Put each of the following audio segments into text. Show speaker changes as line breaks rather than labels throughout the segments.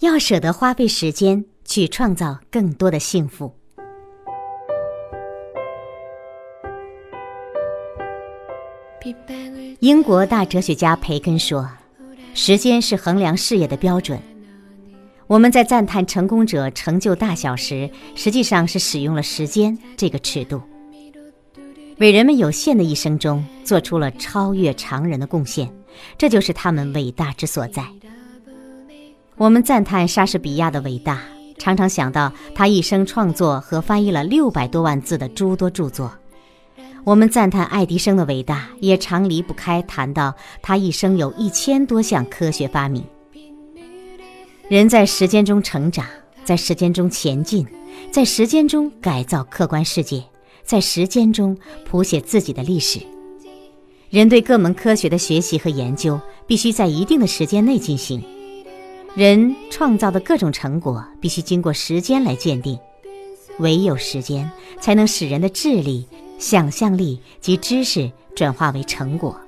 要舍得花费时间去创造更多的幸福。英国大哲学家培根说：“时间是衡量事业的标准。”我们在赞叹成功者成就大小时，实际上是使用了时间这个尺度。伟人们有限的一生中做出了超越常人的贡献，这就是他们伟大之所在。我们赞叹莎士比亚的伟大，常常想到他一生创作和翻译了六百多万字的诸多著作；我们赞叹爱迪生的伟大，也常离不开谈到他一生有一千多项科学发明。人在时间中成长，在时间中前进，在时间中改造客观世界。在时间中谱写自己的历史。人对各门科学的学习和研究必须在一定的时间内进行。人创造的各种成果必须经过时间来鉴定。唯有时间才能使人的智力、想象力及知识转化为成果。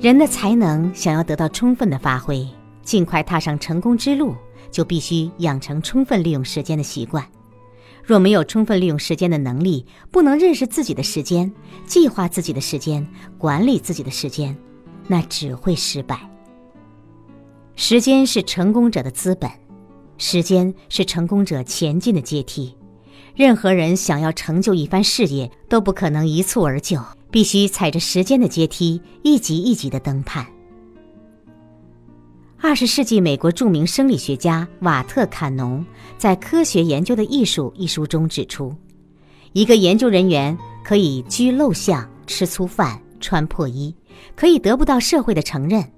人的才能想要得到充分的发挥，尽快踏上成功之路。就必须养成充分利用时间的习惯。若没有充分利用时间的能力，不能认识自己的时间，计划自己的时间，管理自己的时间，那只会失败。时间是成功者的资本，时间是成功者前进的阶梯。任何人想要成就一番事业，都不可能一蹴而就，必须踩着时间的阶梯，一级一级的登攀。二十世纪美国著名生理学家瓦特坎农在《科学研究的艺术》一书中指出，一个研究人员可以居陋巷、吃粗饭、穿破衣，可以得不到社会的承认，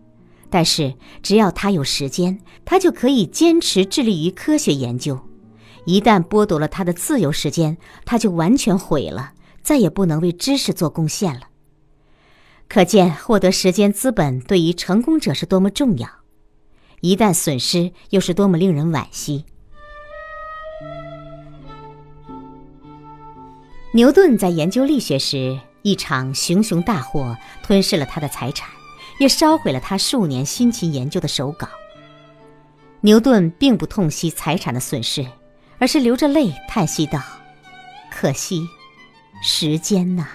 但是只要他有时间，他就可以坚持致力于科学研究。一旦剥夺了他的自由时间，他就完全毁了，再也不能为知识做贡献了。可见，获得时间资本对于成功者是多么重要。一旦损失，又是多么令人惋惜！牛顿在研究力学时，一场熊熊大火吞噬了他的财产，也烧毁了他数年辛勤研究的手稿。牛顿并不痛惜财产的损失，而是流着泪叹息道：“可惜，时间呐！”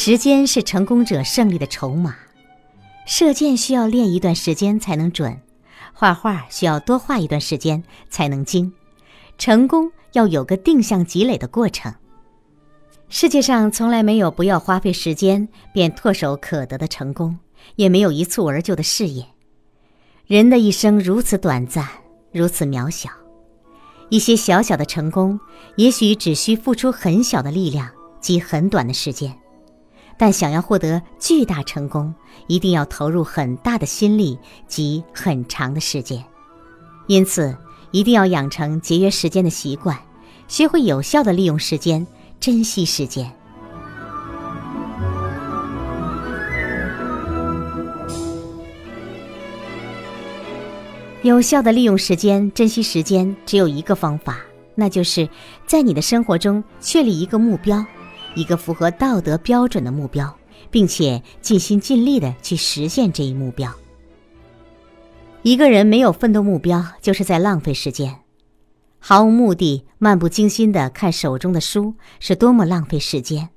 时间是成功者胜利的筹码。射箭需要练一段时间才能准，画画需要多画一段时间才能精，成功要有个定向积累的过程。世界上从来没有不要花费时间便唾手可得的成功，也没有一蹴而就的事业。人的一生如此短暂，如此渺小，一些小小的成功，也许只需付出很小的力量及很短的时间。但想要获得巨大成功，一定要投入很大的心力及很长的时间，因此一定要养成节约时间的习惯，学会有效的利用时间，珍惜时间。有效的利用时间，珍惜时间，只有一个方法，那就是在你的生活中确立一个目标。一个符合道德标准的目标，并且尽心尽力的去实现这一目标。一个人没有奋斗目标，就是在浪费时间。毫无目的、漫不经心的看手中的书，是多么浪费时间！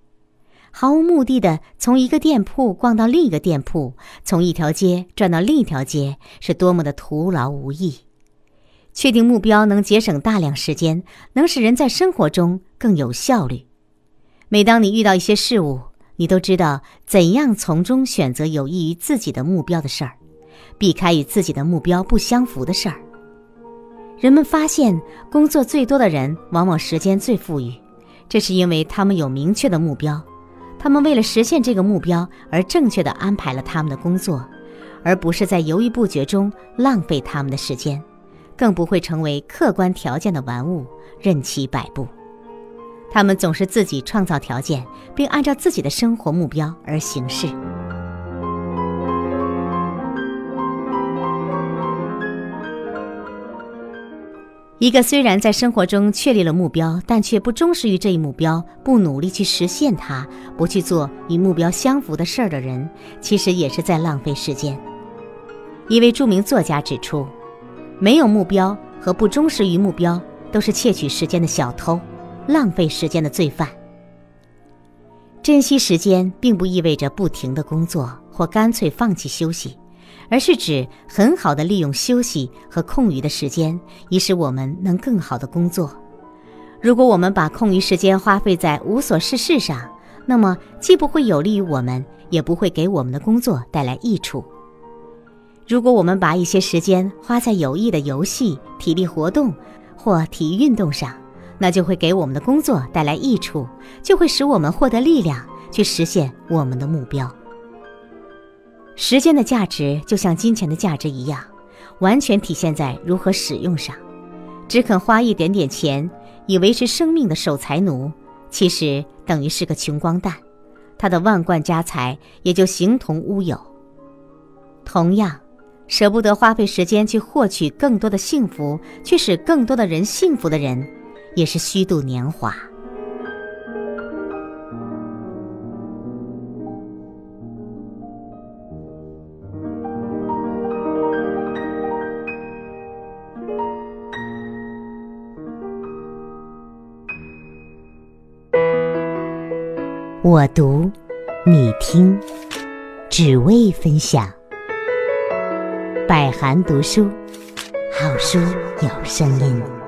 毫无目的的从一个店铺逛到另一个店铺，从一条街转到另一条街，是多么的徒劳无益！确定目标能节省大量时间，能使人在生活中更有效率。每当你遇到一些事物，你都知道怎样从中选择有益于自己的目标的事儿，避开与自己的目标不相符的事儿。人们发现，工作最多的人往往时间最富裕，这是因为他们有明确的目标，他们为了实现这个目标而正确的安排了他们的工作，而不是在犹豫不决中浪费他们的时间，更不会成为客观条件的玩物，任其摆布。他们总是自己创造条件，并按照自己的生活目标而行事。一个虽然在生活中确立了目标，但却不忠实于这一目标，不努力去实现它，不去做与目标相符的事儿的人，其实也是在浪费时间。一位著名作家指出，没有目标和不忠实于目标，都是窃取时间的小偷，浪费时间的罪犯。珍惜时间，并不意味着不停的工作或干脆放弃休息。而是指很好的利用休息和空余的时间，以使我们能更好的工作。如果我们把空余时间花费在无所事事上，那么既不会有利于我们，也不会给我们的工作带来益处。如果我们把一些时间花在有益的游戏、体力活动或体育运动上，那就会给我们的工作带来益处，就会使我们获得力量去实现我们的目标。时间的价值就像金钱的价值一样，完全体现在如何使用上。只肯花一点点钱以维持生命的守财奴，其实等于是个穷光蛋，他的万贯家财也就形同乌有。同样，舍不得花费时间去获取更多的幸福，去使更多的人幸福的人，也是虚度年华。我读，你听，只为分享。百寒读书，好书有声音。